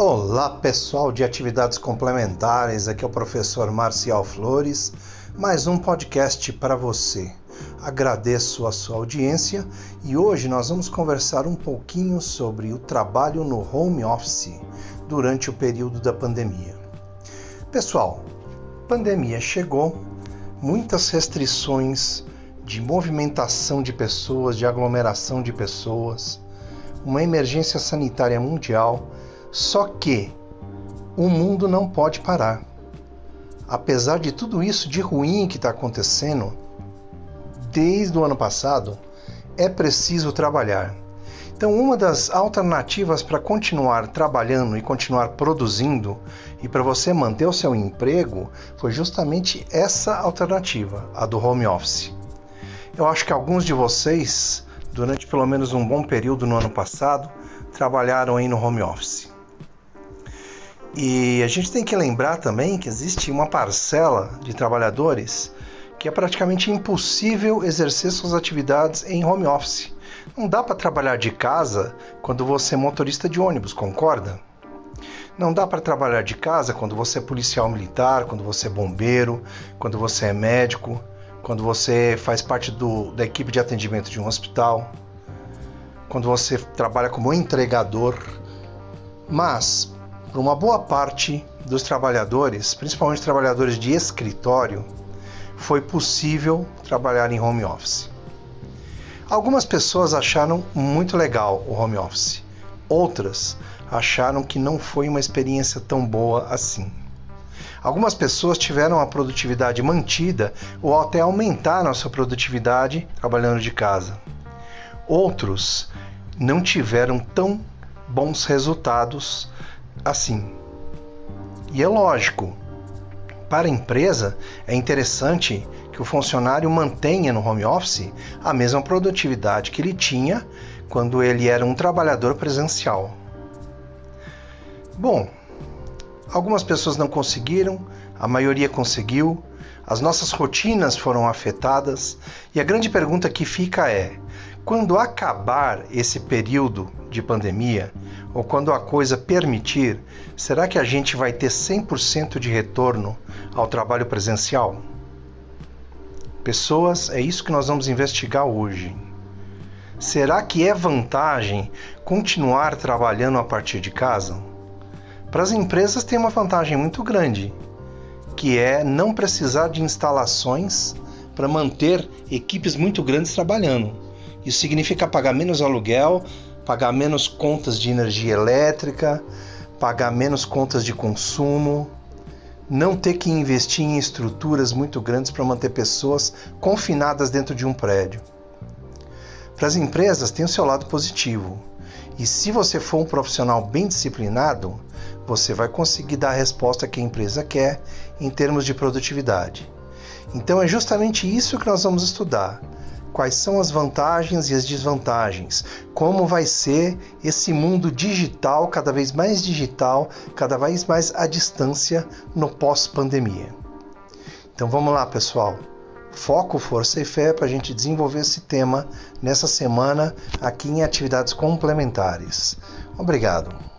Olá pessoal de atividades complementares, aqui é o professor Marcial Flores, mais um podcast para você. Agradeço a sua audiência e hoje nós vamos conversar um pouquinho sobre o trabalho no home office durante o período da pandemia. Pessoal, pandemia chegou, muitas restrições de movimentação de pessoas, de aglomeração de pessoas, uma emergência sanitária mundial só que o mundo não pode parar. Apesar de tudo isso de ruim que está acontecendo, desde o ano passado, é preciso trabalhar. Então, uma das alternativas para continuar trabalhando e continuar produzindo e para você manter o seu emprego foi justamente essa alternativa, a do home office. Eu acho que alguns de vocês, durante pelo menos um bom período no ano passado, trabalharam aí no home office. E a gente tem que lembrar também que existe uma parcela de trabalhadores que é praticamente impossível exercer suas atividades em home office. Não dá para trabalhar de casa quando você é motorista de ônibus, concorda? Não dá para trabalhar de casa quando você é policial militar, quando você é bombeiro, quando você é médico, quando você faz parte do, da equipe de atendimento de um hospital, quando você trabalha como entregador. Mas para uma boa parte dos trabalhadores, principalmente trabalhadores de escritório, foi possível trabalhar em home office. Algumas pessoas acharam muito legal o home office, outras acharam que não foi uma experiência tão boa assim. Algumas pessoas tiveram a produtividade mantida ou até aumentaram a sua produtividade trabalhando de casa. Outros não tiveram tão bons resultados assim. E é lógico, para a empresa é interessante que o funcionário mantenha no home office a mesma produtividade que ele tinha quando ele era um trabalhador presencial. Bom, algumas pessoas não conseguiram, a maioria conseguiu, as nossas rotinas foram afetadas e a grande pergunta que fica é: quando acabar esse período de pandemia, ou quando a coisa permitir, será que a gente vai ter 100% de retorno ao trabalho presencial? Pessoas, é isso que nós vamos investigar hoje. Será que é vantagem continuar trabalhando a partir de casa? Para as empresas tem uma vantagem muito grande, que é não precisar de instalações para manter equipes muito grandes trabalhando. Isso significa pagar menos aluguel, pagar menos contas de energia elétrica, pagar menos contas de consumo, não ter que investir em estruturas muito grandes para manter pessoas confinadas dentro de um prédio. Para as empresas tem o seu lado positivo. E se você for um profissional bem disciplinado, você vai conseguir dar a resposta que a empresa quer em termos de produtividade. Então é justamente isso que nós vamos estudar quais são as vantagens e as desvantagens, como vai ser esse mundo digital, cada vez mais digital, cada vez mais à distância no pós-pandemia. Então vamos lá, pessoal. Foco, força e fé para a gente desenvolver esse tema nessa semana aqui em atividades complementares. Obrigado.